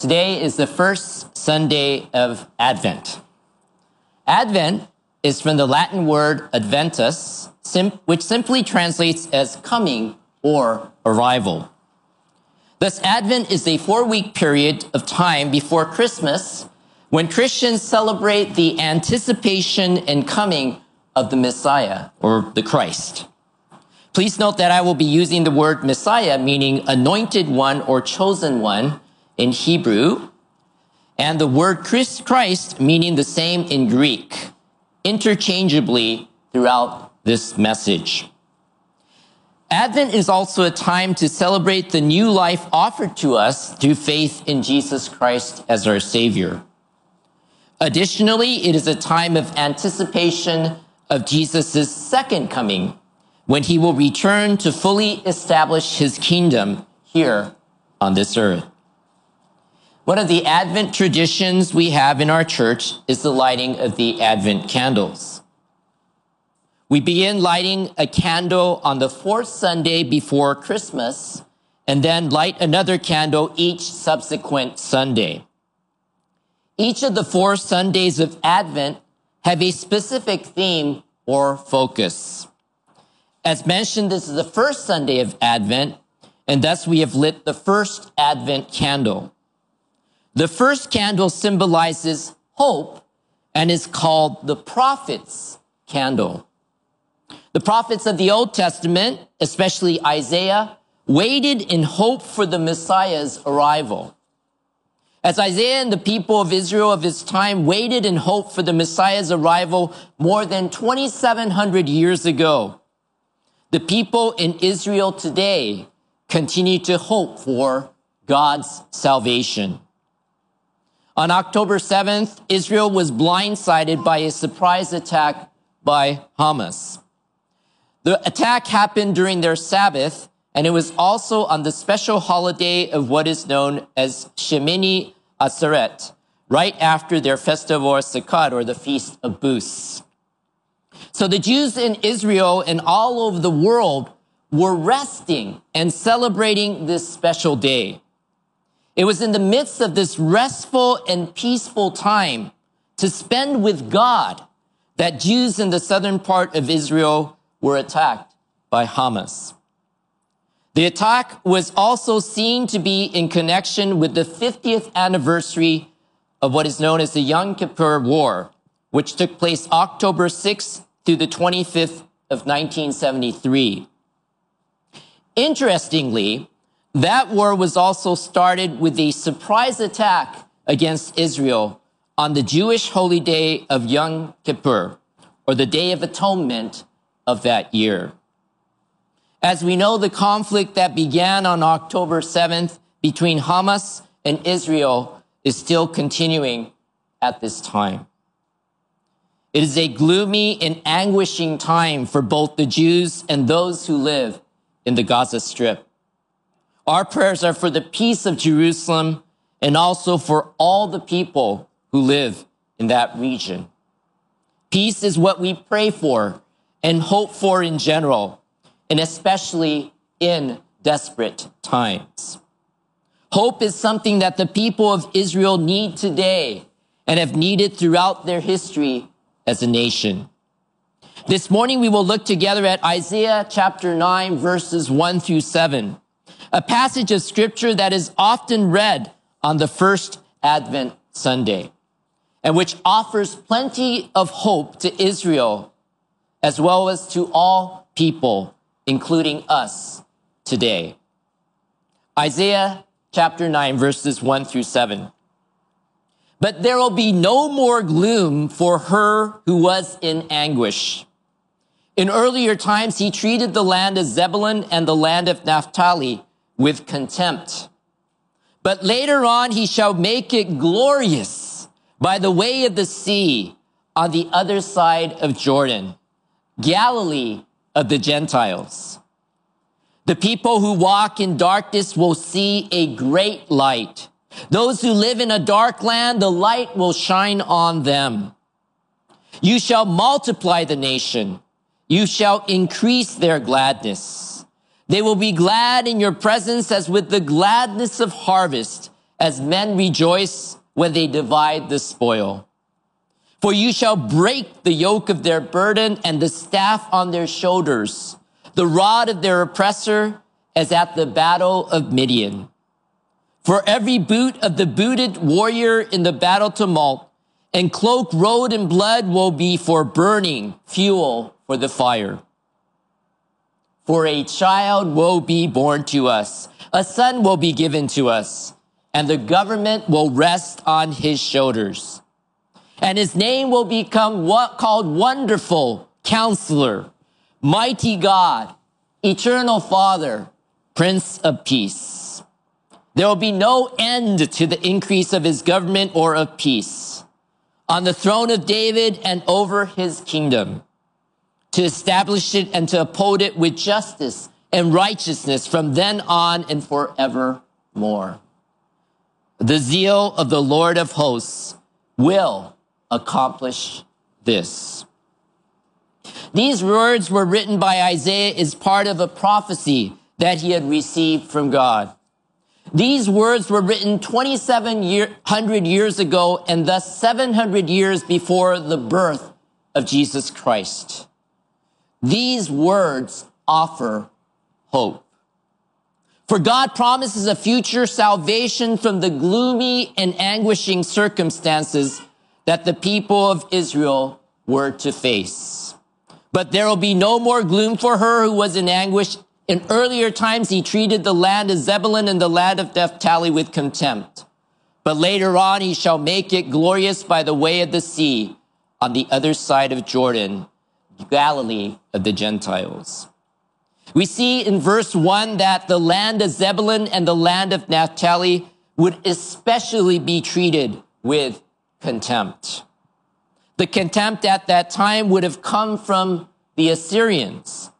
Today is the first Sunday of Advent. Advent is from the Latin word adventus, which simply translates as coming or arrival. Thus, Advent is a four week period of time before Christmas when Christians celebrate the anticipation and coming of the Messiah or the Christ. Please note that I will be using the word Messiah, meaning anointed one or chosen one in Hebrew, and the word Christ, meaning the same in Greek, interchangeably throughout this message. Advent is also a time to celebrate the new life offered to us through faith in Jesus Christ as our Savior. Additionally, it is a time of anticipation of Jesus' second coming when he will return to fully establish his kingdom here on this earth. One of the Advent traditions we have in our church is the lighting of the Advent candles. We begin lighting a candle on the fourth Sunday before Christmas and then light another candle each subsequent Sunday. Each of the four Sundays of Advent have a specific theme or focus. As mentioned, this is the first Sunday of Advent, and thus we have lit the first Advent candle. The first candle symbolizes hope and is called the prophet's candle. The prophets of the Old Testament, especially Isaiah, waited in hope for the Messiah's arrival. As Isaiah and the people of Israel of his time waited in hope for the Messiah's arrival more than 2,700 years ago, the people in Israel today continue to hope for God's salvation. On October 7th, Israel was blindsided by a surprise attack by Hamas. The attack happened during their Sabbath, and it was also on the special holiday of what is known as Shemini Atzeret, right after their festival of Sukkot, or the Feast of Booths. So the Jews in Israel and all over the world were resting and celebrating this special day. It was in the midst of this restful and peaceful time to spend with God that Jews in the southern part of Israel were attacked by Hamas. The attack was also seen to be in connection with the 50th anniversary of what is known as the Yom Kippur War, which took place October 6th through the 25th of 1973. Interestingly, that war was also started with a surprise attack against Israel on the Jewish holy day of Yom Kippur, or the Day of Atonement of that year. As we know, the conflict that began on October 7th between Hamas and Israel is still continuing at this time. It is a gloomy and anguishing time for both the Jews and those who live in the Gaza Strip. Our prayers are for the peace of Jerusalem and also for all the people who live in that region. Peace is what we pray for and hope for in general, and especially in desperate times. Hope is something that the people of Israel need today and have needed throughout their history as a nation. This morning we will look together at Isaiah chapter 9 verses 1 through 7, a passage of scripture that is often read on the first Advent Sunday and which offers plenty of hope to Israel as well as to all people, including us today. Isaiah chapter 9, verses 1 through 7. But there will be no more gloom for her who was in anguish. In earlier times, he treated the land of Zebulun and the land of Naphtali with contempt. But later on, he shall make it glorious by the way of the sea on the other side of Jordan Galilee of the Gentiles. The people who walk in darkness will see a great light. Those who live in a dark land, the light will shine on them. You shall multiply the nation. You shall increase their gladness. They will be glad in your presence as with the gladness of harvest, as men rejoice when they divide the spoil. For you shall break the yoke of their burden and the staff on their shoulders, the rod of their oppressor as at the battle of Midian. For every boot of the booted warrior in the battle tumult and cloak rowed in blood will be for burning fuel for the fire. For a child will be born to us. A son will be given to us and the government will rest on his shoulders. And his name will become what called wonderful counselor, mighty God, eternal father, prince of peace. There will be no end to the increase of his government or of peace on the throne of David and over his kingdom to establish it and to uphold it with justice and righteousness from then on and forevermore. The zeal of the Lord of hosts will accomplish this. These words were written by Isaiah as part of a prophecy that he had received from God. These words were written 2700 years ago and thus 700 years before the birth of Jesus Christ. These words offer hope. For God promises a future salvation from the gloomy and anguishing circumstances that the people of Israel were to face. But there will be no more gloom for her who was in anguish. In earlier times, he treated the land of Zebulun and the land of Naphtali with contempt. But later on, he shall make it glorious by the way of the sea on the other side of Jordan, Galilee of the Gentiles. We see in verse one that the land of Zebulun and the land of Naphtali would especially be treated with contempt. The contempt at that time would have come from the Assyrians.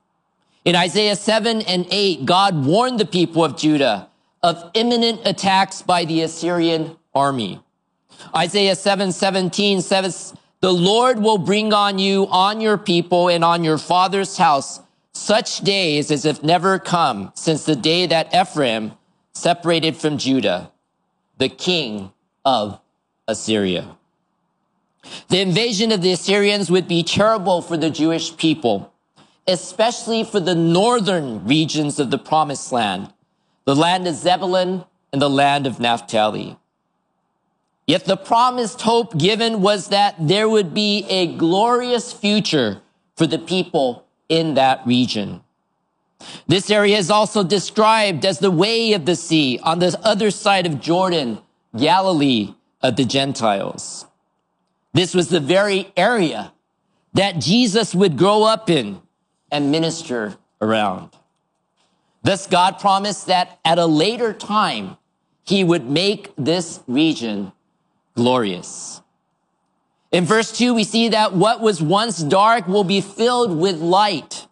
In Isaiah 7 and 8, God warned the people of Judah of imminent attacks by the Assyrian army. Isaiah 7 17 says, The Lord will bring on you, on your people, and on your father's house such days as have never come since the day that Ephraim separated from Judah, the king of Assyria. The invasion of the Assyrians would be terrible for the Jewish people, especially for the northern regions of the promised land, the land of Zebulun and the land of Naphtali. Yet the promised hope given was that there would be a glorious future for the people in that region. This area is also described as the way of the sea on the other side of Jordan, Galilee of the Gentiles. This was the very area that Jesus would grow up in and minister around. Thus, God promised that at a later time, he would make this region glorious. In verse 2, we see that what was once dark will be filled with light.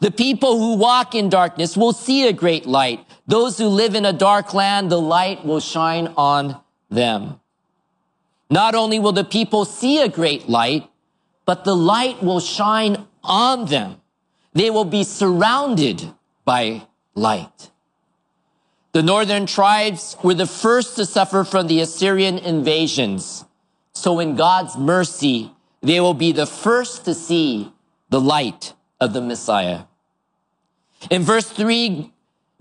The people who walk in darkness will see a great light. Those who live in a dark land, the light will shine on them. Not only will the people see a great light, but the light will shine on them. They will be surrounded by light. The northern tribes were the first to suffer from the Assyrian invasions. So in God's mercy, they will be the first to see the light of the Messiah. In verse three,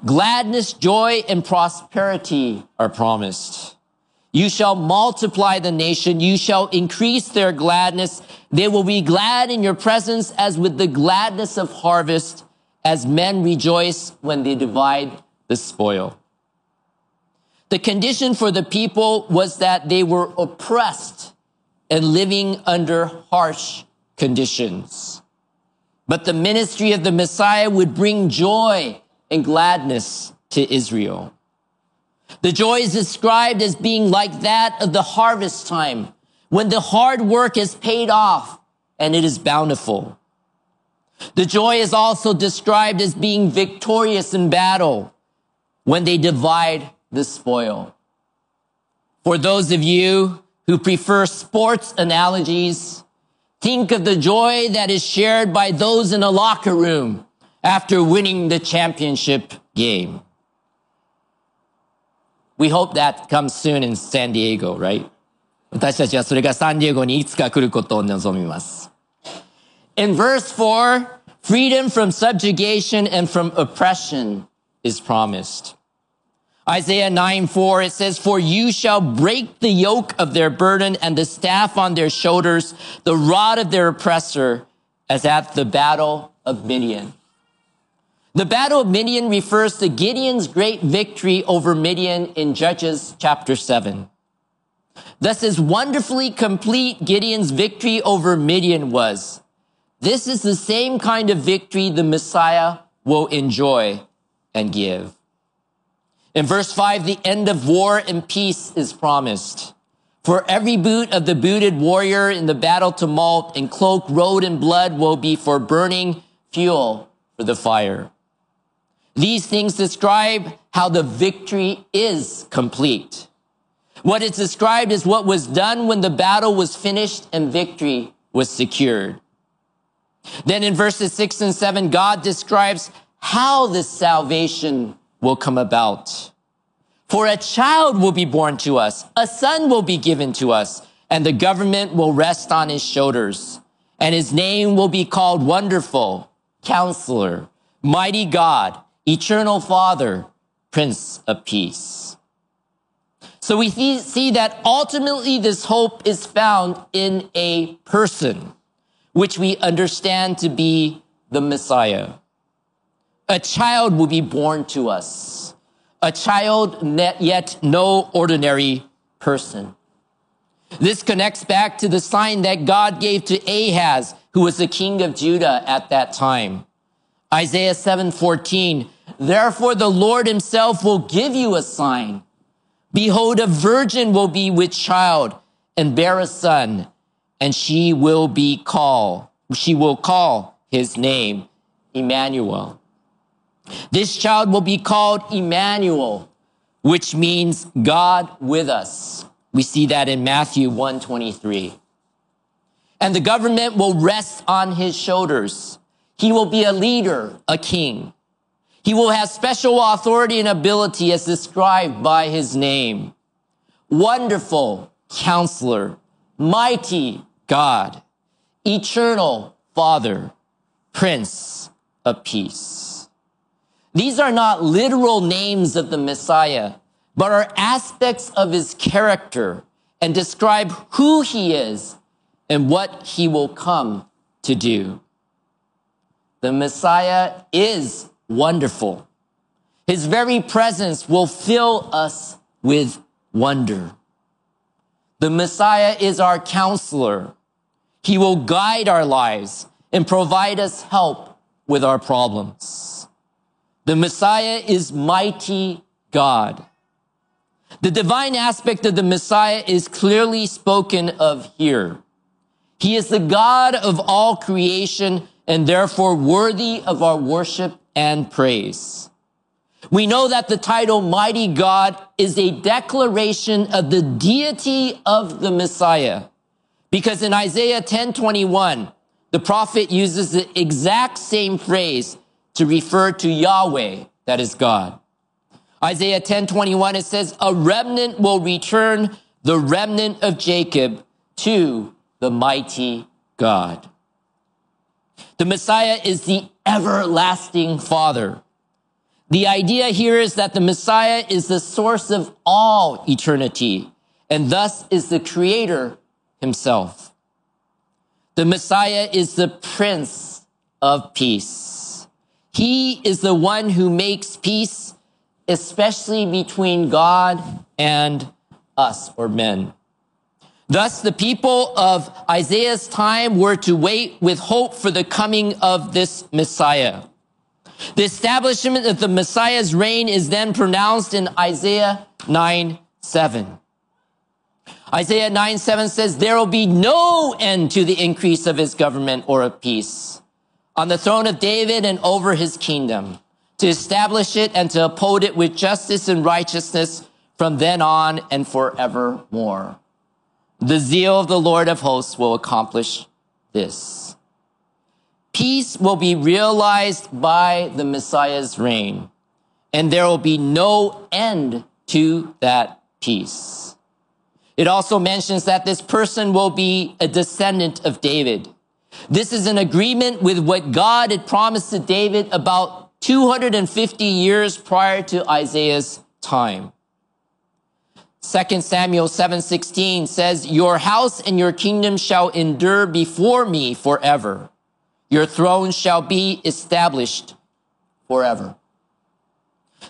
gladness, joy, and prosperity are promised. You shall multiply the nation. You shall increase their gladness. They will be glad in your presence as with the gladness of harvest, as men rejoice when they divide the spoil. The condition for the people was that they were oppressed and living under harsh conditions. But the ministry of the Messiah would bring joy and gladness to Israel. The joy is described as being like that of the harvest time when the hard work is paid off and it is bountiful. The joy is also described as being victorious in battle when they divide the spoil. For those of you who prefer sports analogies, think of the joy that is shared by those in a locker room after winning the championship game. We hope that comes soon in San Diego, right? 私たちはそれがサンディエゴにいつか来ることを望みます。In verse 4, freedom from subjugation and from oppression is promised. Isaiah 9, 4, it says, For you shall break the yoke of their burden and the staff on their shoulders, the rod of their oppressor, as at the battle of Midian. The battle of Midian refers to Gideon's great victory over Midian in Judges chapter 7. Thus, as wonderfully complete Gideon's victory over Midian was, this is the same kind of victory the Messiah will enjoy and give. In verse 5, the end of war and peace is promised. For every boot of the booted warrior in the battle tumult and cloak rowed in blood will be for burning fuel for the fire. These things describe how the victory is complete. What is described is what was done when the battle was finished and victory was secured. Then in verses six and seven, God describes how this salvation will come about. For a child will be born to us, a son will be given to us, and the government will rest on his shoulders. And his name will be called Wonderful, Counselor, Mighty God, Eternal Father, Prince of Peace. So we see that ultimately this hope is found in a person, which we understand to be the Messiah. A child will be born to us. A child yet no ordinary person. This connects back to the sign that God gave to Ahaz, who was the king of Judah at that time. Isaiah 7:14, therefore the Lord himself will give you a sign. Behold, a virgin will be with child and bear a son, and she will be called, she will call his name Emmanuel. This child will be called Emmanuel, which means God with us. We see that in Matthew 123. And the government will rest on his shoulders. He will be a leader, a king. He will have special authority and ability as described by his name. Wonderful counselor, mighty God, eternal father, prince of peace. These are not literal names of the Messiah, but are aspects of his character and describe who he is and what he will come to do. The Messiah is wonderful. His very presence will fill us with wonder. The Messiah is our counselor. He will guide our lives and provide us help with our problems. The Messiah is mighty God. The divine aspect of the Messiah is clearly spoken of here. He is the God of all creation and therefore worthy of our worship and praise. We know that the title Mighty God is a declaration of the deity of the Messiah. Because in Isaiah 10:21, the prophet uses the exact same phrase to refer to Yahweh, that is God. Isaiah 10:21 it says, "A remnant will return, the remnant of Jacob to the mighty God." The Messiah is the everlasting Father. The idea here is that the Messiah is the source of all eternity and thus is the creator himself. The Messiah is the Prince of Peace. He is the one who makes peace, especially between God and us or men. Thus, the people of Isaiah's time were to wait with hope for the coming of this Messiah. The establishment of the Messiah's reign is then pronounced in Isaiah 9, 7. Isaiah 9, 7 says, there will be no end to the increase of his government or of peace on the throne of David and over his kingdom to establish it and to uphold it with justice and righteousness from then on and forevermore. The zeal of the Lord of hosts will accomplish this. Peace will be realized by the Messiah's reign, and there will be no end to that peace. It also mentions that this person will be a descendant of David. This is an agreement with what God had promised to David about 250 years prior to Isaiah's time. 2 Samuel 7:16 says, "Your house and your kingdom shall endure before me forever. Your throne shall be established forever."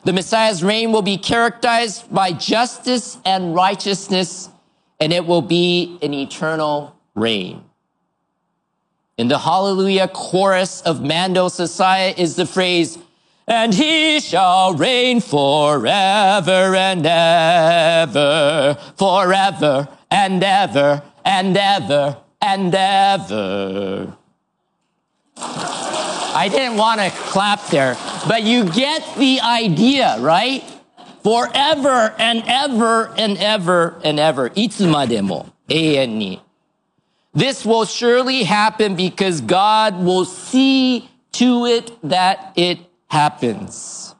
The Messiah's reign will be characterized by justice and righteousness, and it will be an eternal reign. In the Hallelujah chorus of Handel Messiah" is the phrase, and he shall reign forever and ever, forever and ever and ever and ever. I didn't want to clap there, but you get the idea, right? Forever and ever and ever and ever. いつまでも永遠に。This will surely happen because God will see to it that it happens.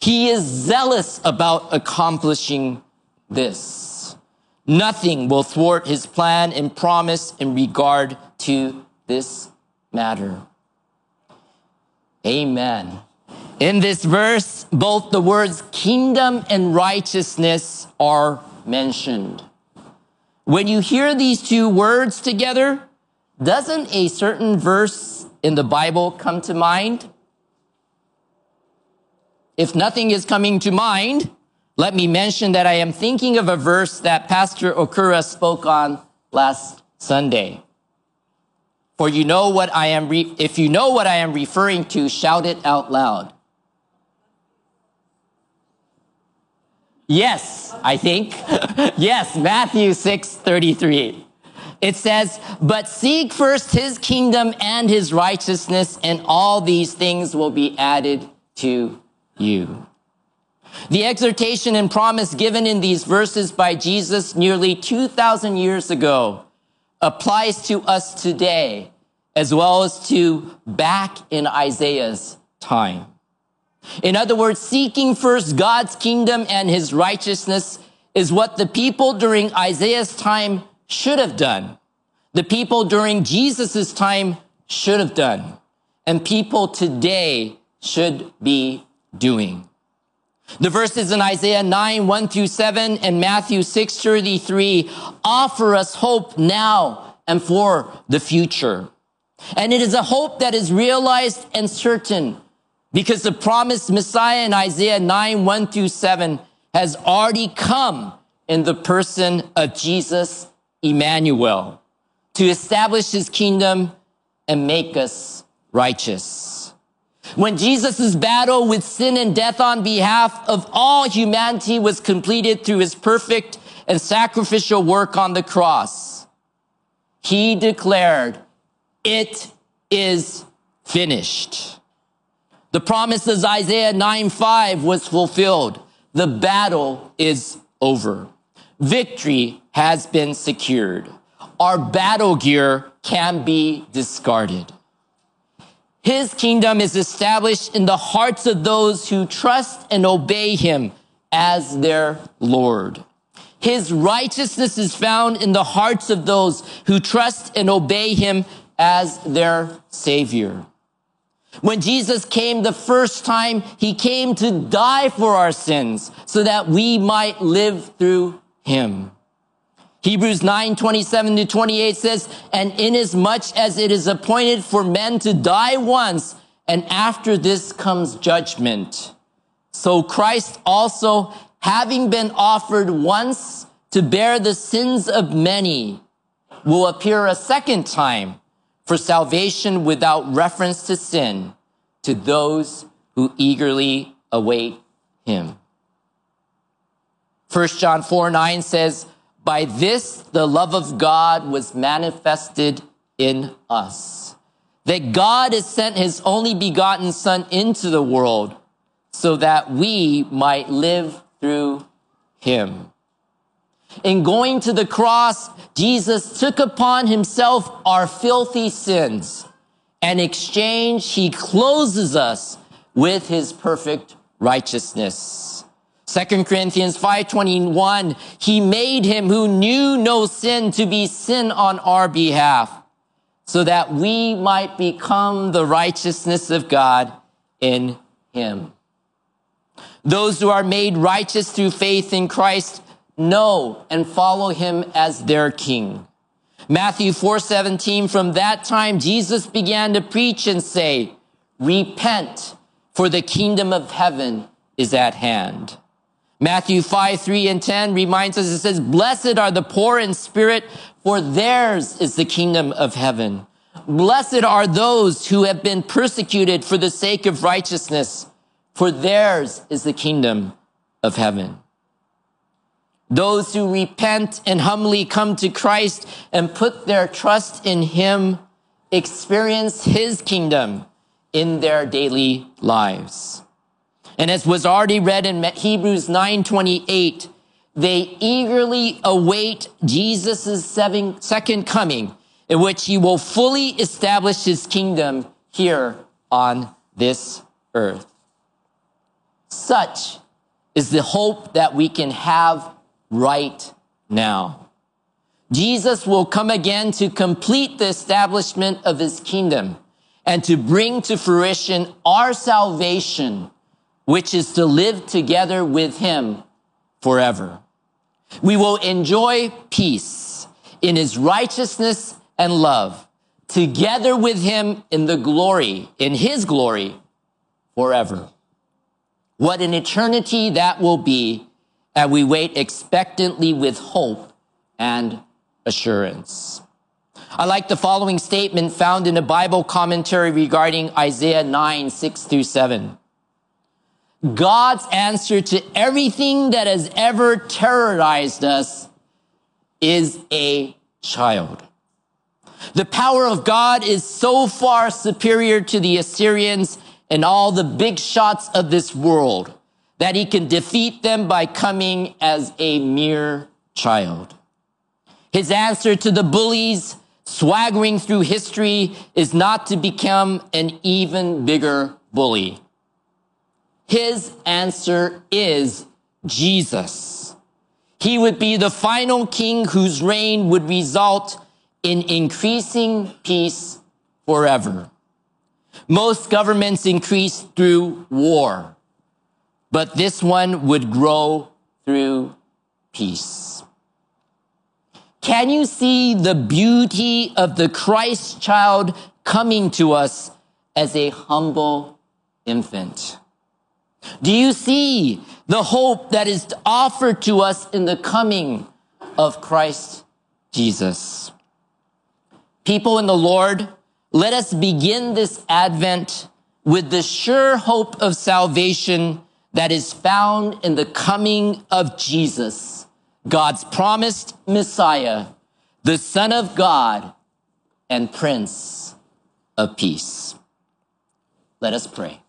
He is zealous about accomplishing this. Nothing will thwart his plan and promise in regard to this matter. Amen. In this verse, both the words kingdom and righteousness are mentioned. When you hear these two words together, doesn't a certain verse in the Bible come to mind? If nothing is coming to mind, let me mention that I am thinking of a verse that Pastor Okura spoke on last Sunday. For you know what I am, re- if you know what I am referring to, shout it out loud. Yes, I think. yes, Matthew 6, 33. It says, but seek first his kingdom and his righteousness and all these things will be added to you. The exhortation and promise given in these verses by Jesus nearly 2,000 years ago applies to us today as well as to back in Isaiah's time. In other words, seeking first God's kingdom and his righteousness is what the people during Isaiah's time should have done. The people during Jesus' time should have done. And people today should be doing. The verses in Isaiah 9, 1 through 7 and Matthew 6, 33 offer us hope now and for the future. And it is a hope that is realized and certain because the promised Messiah in Isaiah 9, 1 through 7 has already come in the person of Jesus, Emmanuel, to establish his kingdom and make us righteous. When Jesus' battle with sin and death on behalf of all humanity was completed through his perfect and sacrificial work on the cross, he declared, it is finished. The promise of Isaiah 9 5 was fulfilled. The battle is over. Victory has been secured. Our battle gear can be discarded. His kingdom is established in the hearts of those who trust and obey him as their Lord. His righteousness is found in the hearts of those who trust and obey him as their savior. When Jesus came the first time, he came to die for our sins so that we might live through him. Hebrews 9, 27 to 28 says, and inasmuch as it is appointed for men to die once, and after this comes judgment. So Christ also, having been offered once to bear the sins of many, will appear a second time for salvation without reference to sin to those who eagerly await him. 1 John 4 9 says, By this the love of God was manifested in us, that God has sent his only begotten Son into the world so that we might live through him. In going to the cross, Jesus took upon himself our filthy sins. And in exchange, he closes us with his perfect righteousness. 2 Corinthians 5:21, he made him who knew no sin to be sin on our behalf, so that we might become the righteousness of God in him. Those who are made righteous through faith in Christ know and follow him as their king. Matthew 4:17 from that time Jesus began to preach and say, "Repent, for the kingdom of heaven is at hand." Matthew 5, 3 and 10 reminds us, it says, Blessed are the poor in spirit, for theirs is the kingdom of heaven. Blessed are those who have been persecuted for the sake of righteousness, for theirs is the kingdom of heaven. Those who repent and humbly come to Christ and put their trust in Him experience His kingdom in their daily lives. And as was already read in Hebrews 9:28, they eagerly await Jesus' second coming in which he will fully establish his kingdom here on this earth. Such is the hope that we can have right now. Jesus will come again to complete the establishment of his kingdom and to bring to fruition our salvation, which is to live together with him forever. We will enjoy peace in his righteousness and love together with him in the glory, in his glory forever. What an eternity that will be and we wait expectantly with hope and assurance. I like the following statement found in a Bible commentary regarding Isaiah 9, 6 through 7. God's answer to everything that has ever terrorized us is a child. The power of God is so far superior to the Assyrians and all the big shots of this world that he can defeat them by coming as a mere child. His answer to the bullies swaggering through history is not to become an even bigger bully. His answer is Jesus. He would be the final king whose reign would result in increasing peace forever. Most governments increase through war but this one would grow through peace. Can you see the beauty of the Christ child coming to us as a humble infant? Do you see the hope that is offered to us in the coming of Christ Jesus? People in the Lord, let us begin this Advent with the sure hope of salvation that is found in the coming of Jesus, God's promised Messiah, the Son of God and Prince of Peace. Let us pray.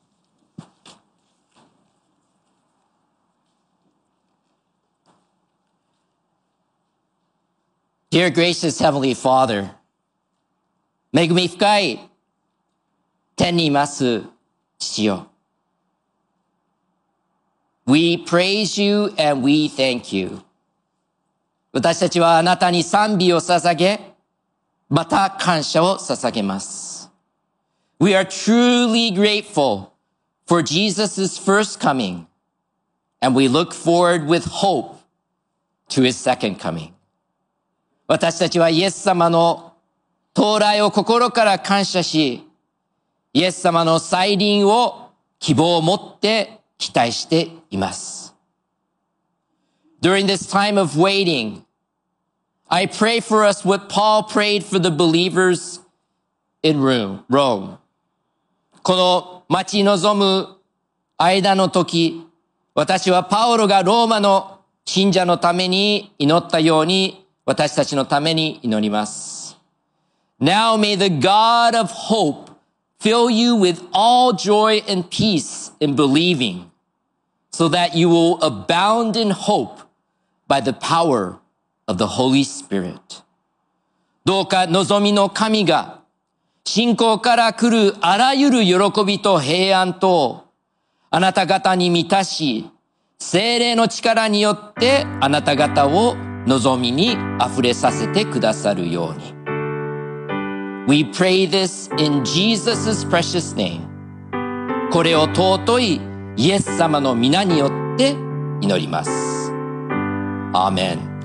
Dear gracious Heavenly Father, 恵み深い天にいます父よ。 We praise you and we thank you. 私たちはあなたに賛美を捧げ、また感謝を捧げます。We are truly grateful for Jesus' first coming, and we look forward with hope to his second coming. 私たちはイエス様の到来を心から感謝し、イエス様の再臨を希望を持って期待しています。During this time of waiting, I pray for us what Paul prayed for the believers in Rome. この待ち望む間の時、私はパオロがローマの信者のために祈ったように私たちのために祈ります。Now may the God of hope fill you with all joy and peace in believing, so that you will abound in hope by the power of the Holy Spirit. どうか望みの神が信仰から来るあらゆる喜びと平安とあなた方に満たし、精霊の力によってあなた方を望みに溢れさせてくださるように。We pray this in Jesus' precious name. これを尊いイエス様の皆によって祈ります。アーメン。